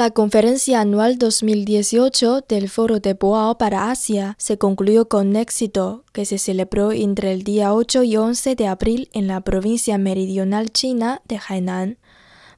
La conferencia anual 2018 del Foro de Boao para Asia se concluyó con éxito, que se celebró entre el día 8 y 11 de abril en la provincia meridional china de Hainan,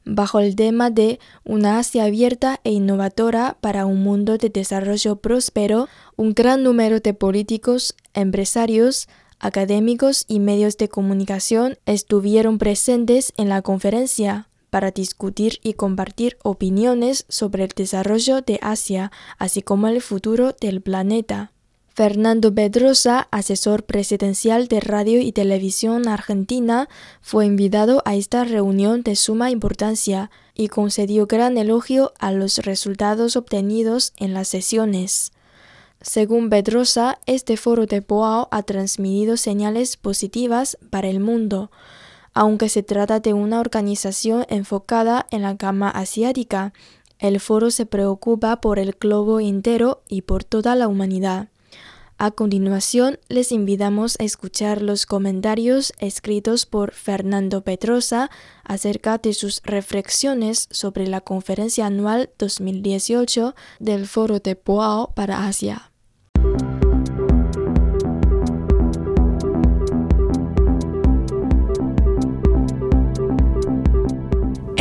bajo el tema de Una Asia abierta e innovadora para un mundo de desarrollo próspero. Un gran número de políticos, empresarios, académicos y medios de comunicación estuvieron presentes en la conferencia para discutir y compartir opiniones sobre el desarrollo de Asia, así como el futuro del planeta. Fernando Pedrosa, asesor presidencial de Radio y Televisión Argentina, fue invitado a esta reunión de suma importancia y concedió gran elogio a los resultados obtenidos en las sesiones. Según Pedrosa, este foro de Boao ha transmitido señales positivas para el mundo, aunque se trata de una organización enfocada en la gama asiática, el foro se preocupa por el globo entero y por toda la humanidad. A continuación, les invitamos a escuchar los comentarios escritos por Fernando Petrosa acerca de sus reflexiones sobre la conferencia anual 2018 del Foro de Boao para Asia.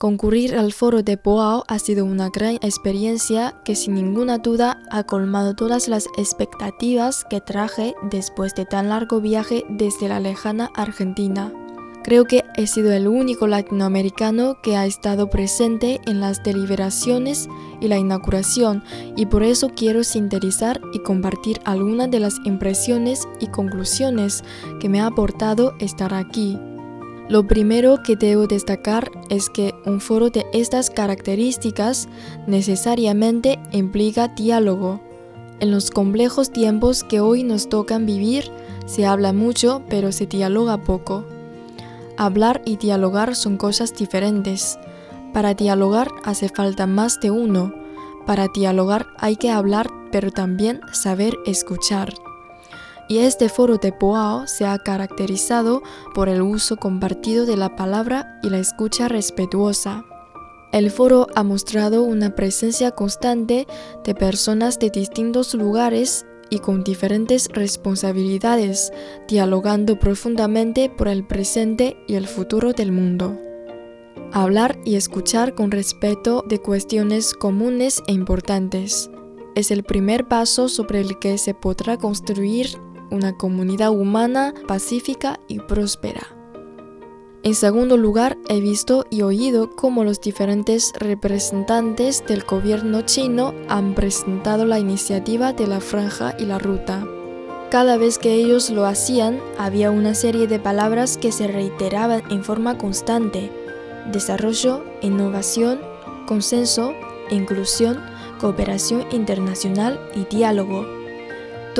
Concurrir al foro de Boao ha sido una gran experiencia que sin ninguna duda ha colmado todas las expectativas que traje después de tan largo viaje desde la lejana Argentina. Creo que he sido el único latinoamericano que ha estado presente en las deliberaciones y la inauguración y por eso quiero sintetizar y compartir algunas de las impresiones y conclusiones que me ha aportado estar aquí. Lo primero que debo destacar es que un foro de estas características necesariamente implica diálogo. En los complejos tiempos que hoy nos tocan vivir, se habla mucho pero se dialoga poco. Hablar y dialogar son cosas diferentes. Para dialogar hace falta más de uno. Para dialogar hay que hablar pero también saber escuchar y este foro de Boao se ha caracterizado por el uso compartido de la palabra y la escucha respetuosa. El foro ha mostrado una presencia constante de personas de distintos lugares y con diferentes responsabilidades, dialogando profundamente por el presente y el futuro del mundo. Hablar y escuchar con respeto de cuestiones comunes e importantes es el primer paso sobre el que se podrá construir una comunidad humana pacífica y próspera. En segundo lugar, he visto y oído cómo los diferentes representantes del gobierno chino han presentado la iniciativa de la franja y la ruta. Cada vez que ellos lo hacían, había una serie de palabras que se reiteraban en forma constante. Desarrollo, innovación, consenso, inclusión, cooperación internacional y diálogo.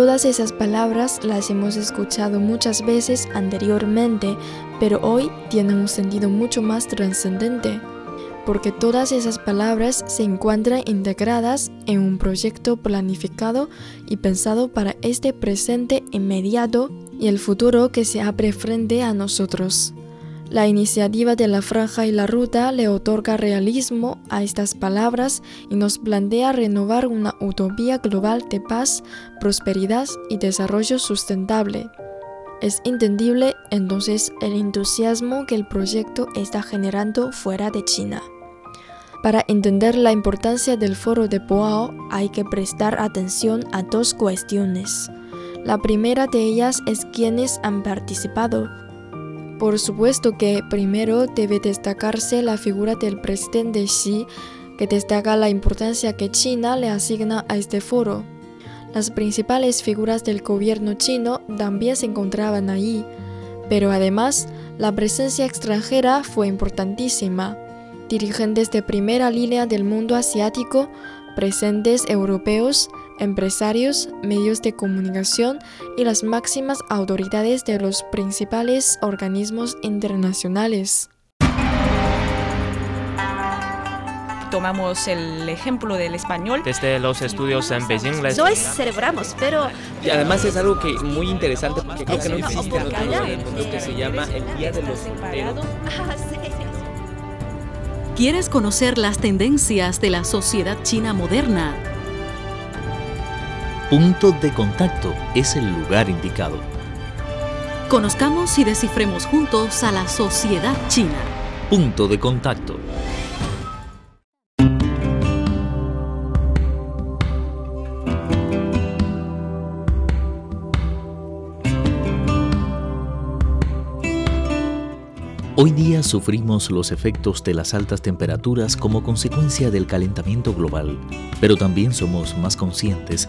Todas esas palabras las hemos escuchado muchas veces anteriormente, pero hoy tienen un sentido mucho más trascendente, porque todas esas palabras se encuentran integradas en un proyecto planificado y pensado para este presente inmediato y el futuro que se abre frente a nosotros. La iniciativa de la franja y la ruta le otorga realismo a estas palabras y nos plantea renovar una utopía global de paz, prosperidad y desarrollo sustentable. Es entendible entonces el entusiasmo que el proyecto está generando fuera de China. Para entender la importancia del foro de Boao hay que prestar atención a dos cuestiones. La primera de ellas es quienes han participado. Por supuesto que primero debe destacarse la figura del presidente Xi, que destaca la importancia que China le asigna a este foro. Las principales figuras del gobierno chino también se encontraban ahí, pero además la presencia extranjera fue importantísima. Dirigentes de primera línea del mundo asiático, presentes europeos, empresarios, medios de comunicación y las máximas autoridades de los principales organismos internacionales. tomamos el ejemplo del español. Desde los estudios en Beijing les... Hoy celebramos, pero... Y además es algo que muy interesante porque creo que no existe en otro lugar del mundo que se llama el Día de los Solteros. Ah. ¿Quieres conocer las tendencias de la sociedad china moderna? Punto de contacto es el lugar indicado. Conozcamos y descifremos juntos a la sociedad china. Punto de contacto. Hoy día sufrimos los efectos de las altas temperaturas como consecuencia del calentamiento global, pero también somos más conscientes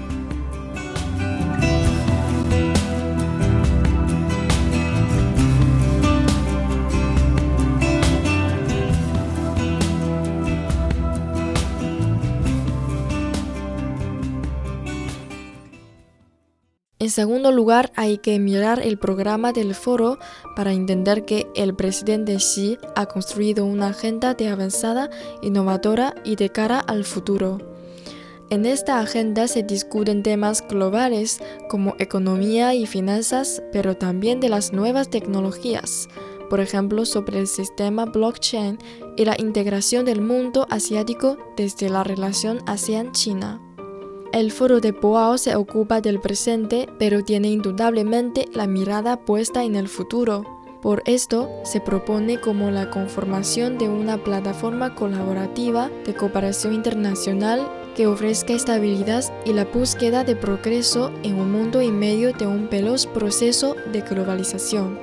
En segundo lugar, hay que mirar el programa del foro para entender que el presidente Xi ha construido una agenda de avanzada, innovadora y de cara al futuro. En esta agenda se discuten temas globales como economía y finanzas, pero también de las nuevas tecnologías, por ejemplo sobre el sistema blockchain y la integración del mundo asiático desde la relación ASEAN-China. El foro de Boao se ocupa del presente, pero tiene indudablemente la mirada puesta en el futuro. Por esto, se propone como la conformación de una plataforma colaborativa de cooperación internacional que ofrezca estabilidad y la búsqueda de progreso en un mundo en medio de un veloz proceso de globalización.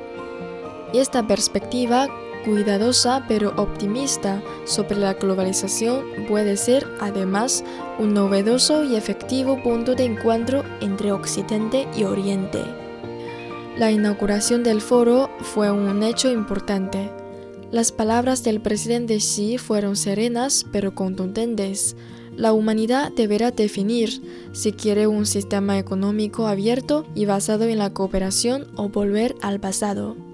Y esta perspectiva cuidadosa pero optimista sobre la globalización puede ser además un novedoso y efectivo punto de encuentro entre Occidente y Oriente. La inauguración del foro fue un hecho importante. Las palabras del presidente Xi fueron serenas pero contundentes. La humanidad deberá definir si quiere un sistema económico abierto y basado en la cooperación o volver al pasado.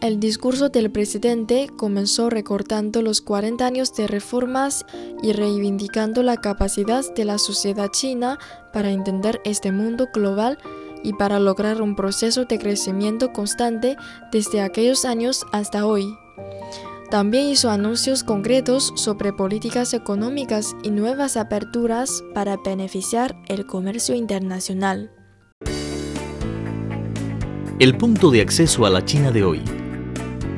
El discurso del presidente comenzó recortando los 40 años de reformas y reivindicando la capacidad de la sociedad china para entender este mundo global y para lograr un proceso de crecimiento constante desde aquellos años hasta hoy. También hizo anuncios concretos sobre políticas económicas y nuevas aperturas para beneficiar el comercio internacional. El punto de acceso a la China de hoy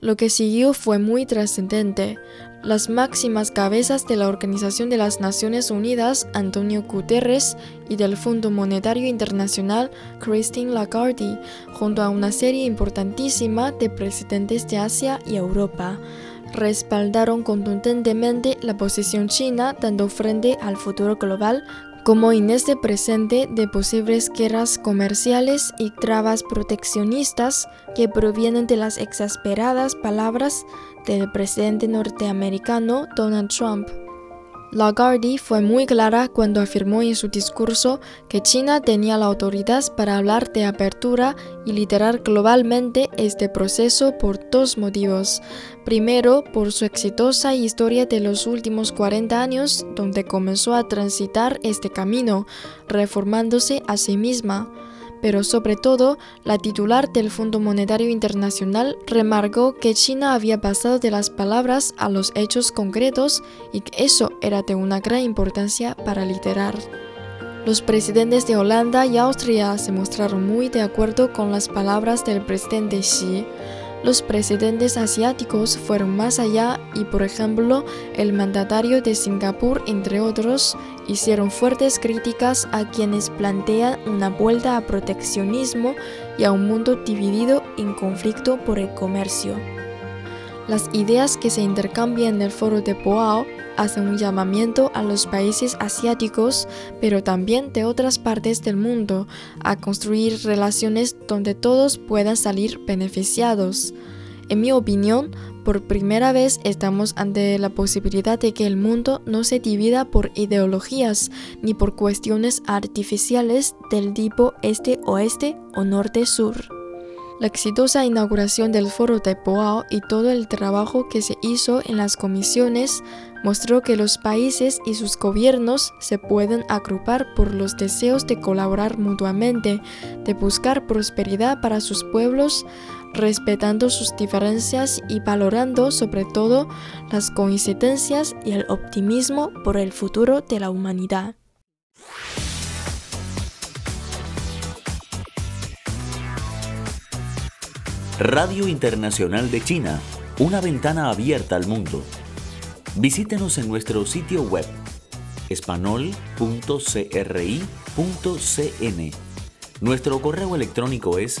Lo que siguió fue muy trascendente. Las máximas cabezas de la Organización de las Naciones Unidas, Antonio Guterres, y del Fondo Monetario Internacional, Christine Lagarde, junto a una serie importantísima de presidentes de Asia y Europa, respaldaron contundentemente la posición china dando frente al futuro global como en este presente de posibles guerras comerciales y trabas proteccionistas que provienen de las exasperadas palabras del presidente norteamericano Donald Trump. Lagarde fue muy clara cuando afirmó en su discurso que China tenía la autoridad para hablar de apertura y liderar globalmente este proceso por dos motivos. Primero, por su exitosa historia de los últimos 40 años, donde comenzó a transitar este camino, reformándose a sí misma pero sobre todo la titular del Fondo Monetario Internacional remarcó que China había pasado de las palabras a los hechos concretos y que eso era de una gran importancia para liderar. Los presidentes de Holanda y Austria se mostraron muy de acuerdo con las palabras del presidente Xi. Los presidentes asiáticos fueron más allá y, por ejemplo, el mandatario de Singapur, entre otros, hicieron fuertes críticas a quienes plantean una vuelta a proteccionismo y a un mundo dividido en conflicto por el comercio. Las ideas que se intercambian en el foro de Boao hacen un llamamiento a los países asiáticos, pero también de otras partes del mundo, a construir relaciones donde todos puedan salir beneficiados. En mi opinión, por primera vez estamos ante la posibilidad de que el mundo no se divida por ideologías ni por cuestiones artificiales del tipo este-oeste o norte-sur. La exitosa inauguración del foro de Boao y todo el trabajo que se hizo en las comisiones mostró que los países y sus gobiernos se pueden agrupar por los deseos de colaborar mutuamente, de buscar prosperidad para sus pueblos, respetando sus diferencias y valorando sobre todo las coincidencias y el optimismo por el futuro de la humanidad. Radio Internacional de China, una ventana abierta al mundo. Visítenos en nuestro sitio web espanol.cri.cn. Nuestro correo electrónico es